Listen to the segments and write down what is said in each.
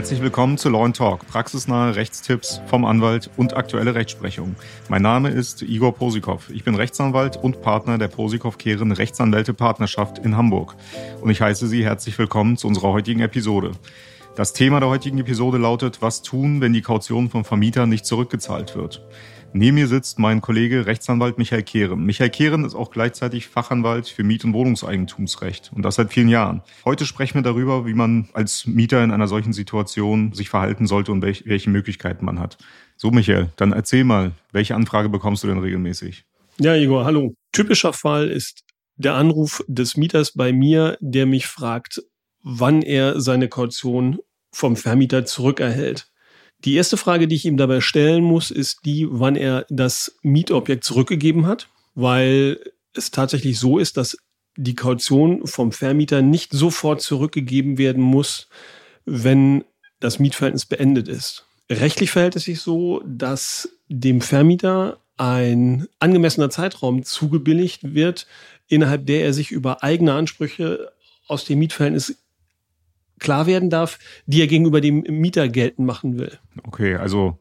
Herzlich willkommen zu Law Talk, praxisnahe Rechtstipps vom Anwalt und aktuelle Rechtsprechung. Mein Name ist Igor Posikow. Ich bin Rechtsanwalt und Partner der Posikow-Kehren Rechtsanwälte Partnerschaft in Hamburg. Und ich heiße Sie herzlich willkommen zu unserer heutigen Episode. Das Thema der heutigen Episode lautet, was tun, wenn die Kaution vom Vermieter nicht zurückgezahlt wird. Neben mir sitzt mein Kollege Rechtsanwalt Michael Kehren. Michael Kehren ist auch gleichzeitig Fachanwalt für Miet- und Wohnungseigentumsrecht und das seit vielen Jahren. Heute sprechen wir darüber, wie man als Mieter in einer solchen Situation sich verhalten sollte und welche Möglichkeiten man hat. So, Michael, dann erzähl mal, welche Anfrage bekommst du denn regelmäßig? Ja, Igor, hallo. Typischer Fall ist der Anruf des Mieters bei mir, der mich fragt, wann er seine Kaution vom Vermieter zurückerhält. Die erste Frage, die ich ihm dabei stellen muss, ist die, wann er das Mietobjekt zurückgegeben hat, weil es tatsächlich so ist, dass die Kaution vom Vermieter nicht sofort zurückgegeben werden muss, wenn das Mietverhältnis beendet ist. Rechtlich verhält es sich so, dass dem Vermieter ein angemessener Zeitraum zugebilligt wird, innerhalb der er sich über eigene Ansprüche aus dem Mietverhältnis klar werden darf, die er gegenüber dem Mieter geltend machen will. Okay, also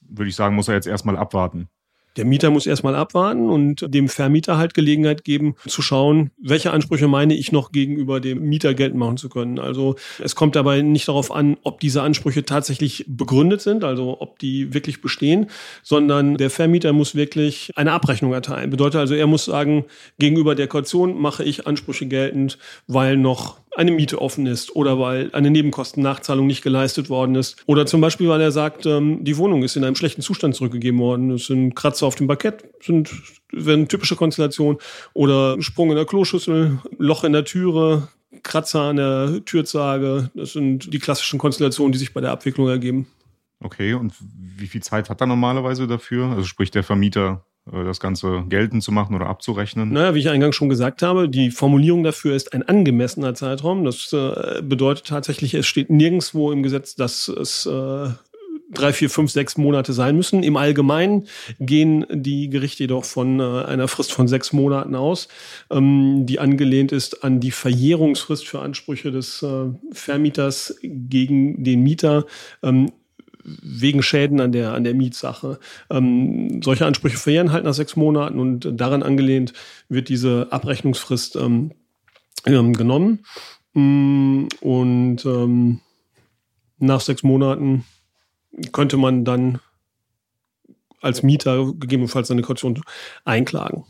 würde ich sagen, muss er jetzt erstmal abwarten. Der Mieter muss erstmal abwarten und dem Vermieter halt Gelegenheit geben, zu schauen, welche Ansprüche meine ich noch gegenüber dem Mieter geltend machen zu können. Also es kommt dabei nicht darauf an, ob diese Ansprüche tatsächlich begründet sind, also ob die wirklich bestehen, sondern der Vermieter muss wirklich eine Abrechnung erteilen. Bedeutet also, er muss sagen, gegenüber der Kaution mache ich Ansprüche geltend, weil noch eine Miete offen ist oder weil eine Nebengostennachzahlung nicht geleistet worden ist oder zum Beispiel, weil er sagt, ähm, die Wohnung ist in einem schlechten Zustand zurückgegeben worden. Es sind Kratzer auf dem Parkett, sind werden typische Konstellationen oder Sprung in der Kloschüssel, Loch in der Türe, Kratzer an der Türzage. Das sind die klassischen Konstellationen, die sich bei der Abwicklung ergeben. Okay, und wie viel Zeit hat er normalerweise dafür? Also sprich der Vermieter das Ganze geltend zu machen oder abzurechnen? Naja, wie ich eingangs schon gesagt habe, die Formulierung dafür ist ein angemessener Zeitraum. Das äh, bedeutet tatsächlich, es steht nirgendwo im Gesetz, dass es äh, drei, vier, fünf, sechs Monate sein müssen. Im Allgemeinen gehen die Gerichte jedoch von äh, einer Frist von sechs Monaten aus, ähm, die angelehnt ist an die Verjährungsfrist für Ansprüche des äh, Vermieters gegen den Mieter. Ähm, wegen Schäden an der, an der Mietsache. Ähm, solche Ansprüche verjähren halt nach sechs Monaten und daran angelehnt wird diese Abrechnungsfrist ähm, ähm, genommen. Mm, und ähm, nach sechs Monaten könnte man dann als Mieter gegebenenfalls seine Kaution einklagen.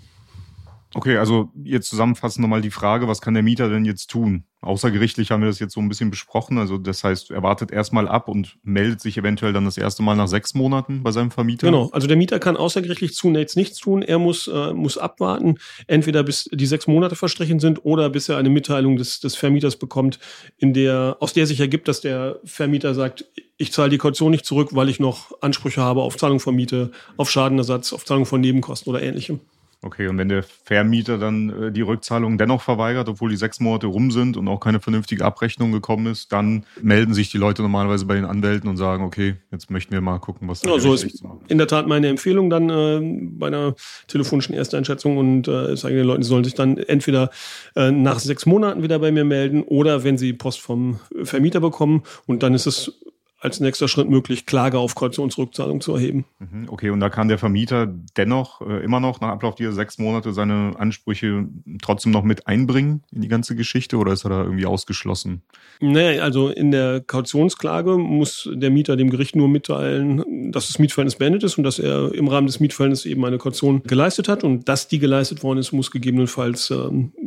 Okay, also jetzt zusammenfassend nochmal die Frage, was kann der Mieter denn jetzt tun? Außergerichtlich haben wir das jetzt so ein bisschen besprochen. Also das heißt, er wartet erstmal ab und meldet sich eventuell dann das erste Mal nach sechs Monaten bei seinem Vermieter. Genau, also der Mieter kann außergerichtlich zunächst nichts tun. Er muss, äh, muss abwarten, entweder bis die sechs Monate verstrichen sind oder bis er eine Mitteilung des, des Vermieters bekommt, in der, aus der sich ergibt, dass der Vermieter sagt, ich zahle die Kaution nicht zurück, weil ich noch Ansprüche habe auf Zahlung von Miete, auf Schadenersatz, auf Zahlung von Nebenkosten oder ähnlichem. Okay, und wenn der Vermieter dann äh, die Rückzahlung dennoch verweigert, obwohl die sechs Monate rum sind und auch keine vernünftige Abrechnung gekommen ist, dann melden sich die Leute normalerweise bei den Anwälten und sagen, okay, jetzt möchten wir mal gucken, was da ja, so ist in der Tat meine Empfehlung dann äh, bei einer telefonischen Ersteinschätzung und äh, sage den Leuten, sie sollen sich dann entweder äh, nach sechs Monaten wieder bei mir melden oder wenn sie Post vom Vermieter bekommen und dann ist es als nächster Schritt möglich, Klage auf Kautionsrückzahlung zu erheben. Mhm, okay, und da kann der Vermieter dennoch äh, immer noch nach Ablauf dieser sechs Monate seine Ansprüche trotzdem noch mit einbringen in die ganze Geschichte oder ist er da irgendwie ausgeschlossen? Nee, also in der Kautionsklage muss der Mieter dem Gericht nur mitteilen, dass das Mietverhältnis beendet ist und dass er im Rahmen des Mietverhältnisses eben eine Kaution geleistet hat und dass die geleistet worden ist, muss gegebenenfalls äh,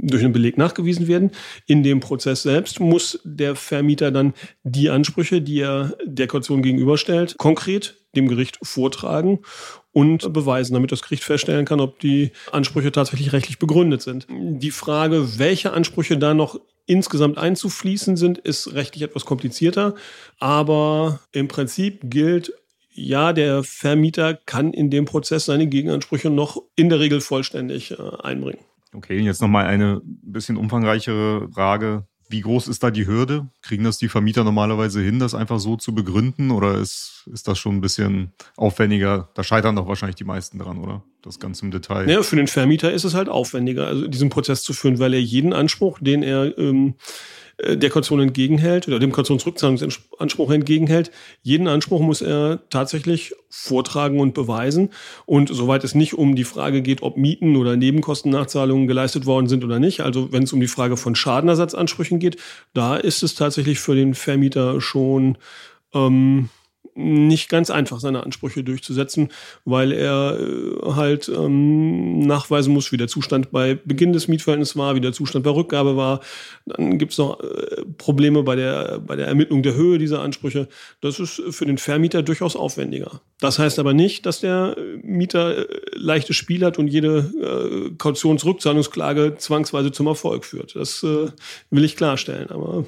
durch einen Beleg nachgewiesen werden. In dem Prozess selbst muss der Vermieter dann die Ansprüche, die er der Kaution gegenüberstellt, konkret dem Gericht vortragen und beweisen, damit das Gericht feststellen kann, ob die Ansprüche tatsächlich rechtlich begründet sind. Die Frage, welche Ansprüche da noch insgesamt einzufließen sind, ist rechtlich etwas komplizierter, aber im Prinzip gilt, ja, der Vermieter kann in dem Prozess seine Gegenansprüche noch in der Regel vollständig äh, einbringen. Okay, jetzt nochmal eine bisschen umfangreichere Frage Wie groß ist da die Hürde? Kriegen das die Vermieter normalerweise hin, das einfach so zu begründen? Oder ist, ist das schon ein bisschen aufwendiger? Da scheitern doch wahrscheinlich die meisten dran, oder? Das Ganze im Detail. Ja, für den Vermieter ist es halt aufwendiger, also diesen Prozess zu führen, weil er jeden Anspruch, den er ähm, äh, der Kaution entgegenhält oder dem Kautionsrückzahlungsanspruch entgegenhält. Jeden Anspruch muss er tatsächlich vortragen und beweisen. Und soweit es nicht um die Frage geht, ob Mieten oder Nebenkostennachzahlungen geleistet worden sind oder nicht, also wenn es um die Frage von Schadenersatzansprüchen geht, da ist es tatsächlich für den Vermieter schon ähm, nicht ganz einfach, seine Ansprüche durchzusetzen, weil er äh, halt ähm, nachweisen muss, wie der Zustand bei Beginn des Mietverhältnisses war, wie der Zustand bei Rückgabe war. Dann gibt es noch äh, Probleme bei der, bei der Ermittlung der Höhe dieser Ansprüche. Das ist für den Vermieter durchaus aufwendiger. Das heißt aber nicht, dass der Mieter äh, leichtes Spiel hat und jede äh, Kautionsrückzahlungsklage zwangsweise zum Erfolg führt. Das äh, will ich klarstellen. Aber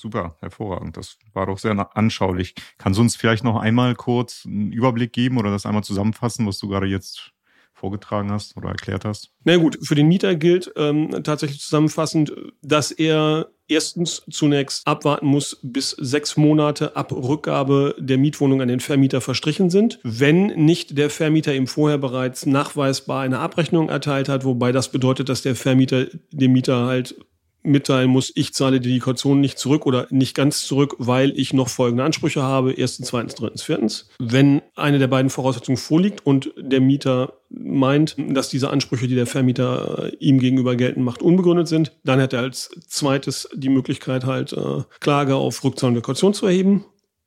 Super, hervorragend. Das war doch sehr anschaulich. Kannst du uns vielleicht noch einmal kurz einen Überblick geben oder das einmal zusammenfassen, was du gerade jetzt vorgetragen hast oder erklärt hast? Na gut, für den Mieter gilt ähm, tatsächlich zusammenfassend, dass er erstens zunächst abwarten muss, bis sechs Monate ab Rückgabe der Mietwohnung an den Vermieter verstrichen sind. Wenn nicht der Vermieter ihm vorher bereits nachweisbar eine Abrechnung erteilt hat, wobei das bedeutet, dass der Vermieter dem Mieter halt mitteilen muss, ich zahle die Kaution nicht zurück oder nicht ganz zurück, weil ich noch folgende Ansprüche habe. Erstens, zweitens, drittens, viertens. Wenn eine der beiden Voraussetzungen vorliegt und der Mieter meint, dass diese Ansprüche, die der Vermieter äh, ihm gegenüber geltend macht, unbegründet sind, dann hat er als zweites die Möglichkeit halt äh, Klage auf Rückzahlung der Kaution zu erheben.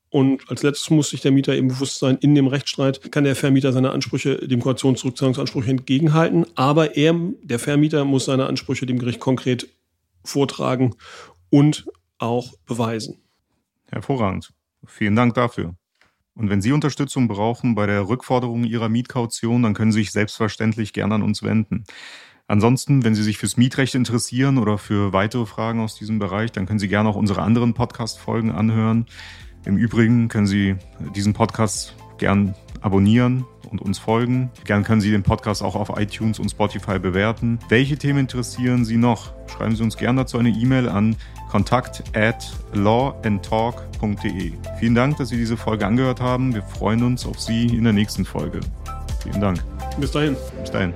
Und als letztes muss sich der Mieter eben bewusst sein, in dem Rechtsstreit kann der Vermieter seine Ansprüche dem Kautionsrückzahlungsanspruch entgegenhalten. Aber er, der Vermieter, muss seine Ansprüche dem Gericht konkret vortragen und auch beweisen. Hervorragend. Vielen Dank dafür. Und wenn Sie Unterstützung brauchen bei der Rückforderung Ihrer Mietkaution, dann können Sie sich selbstverständlich gerne an uns wenden. Ansonsten, wenn Sie sich fürs Mietrecht interessieren oder für weitere Fragen aus diesem Bereich, dann können Sie gerne auch unsere anderen Podcast-Folgen anhören. Im Übrigen können Sie diesen Podcast gern abonnieren und uns folgen. Gern können Sie den Podcast auch auf iTunes und Spotify bewerten. Welche Themen interessieren Sie noch? Schreiben Sie uns gerne dazu eine E-Mail an kontakt at lawandtalk.de. Vielen Dank, dass Sie diese Folge angehört haben. Wir freuen uns auf Sie in der nächsten Folge. Vielen Dank. Bis dahin. Bis dahin.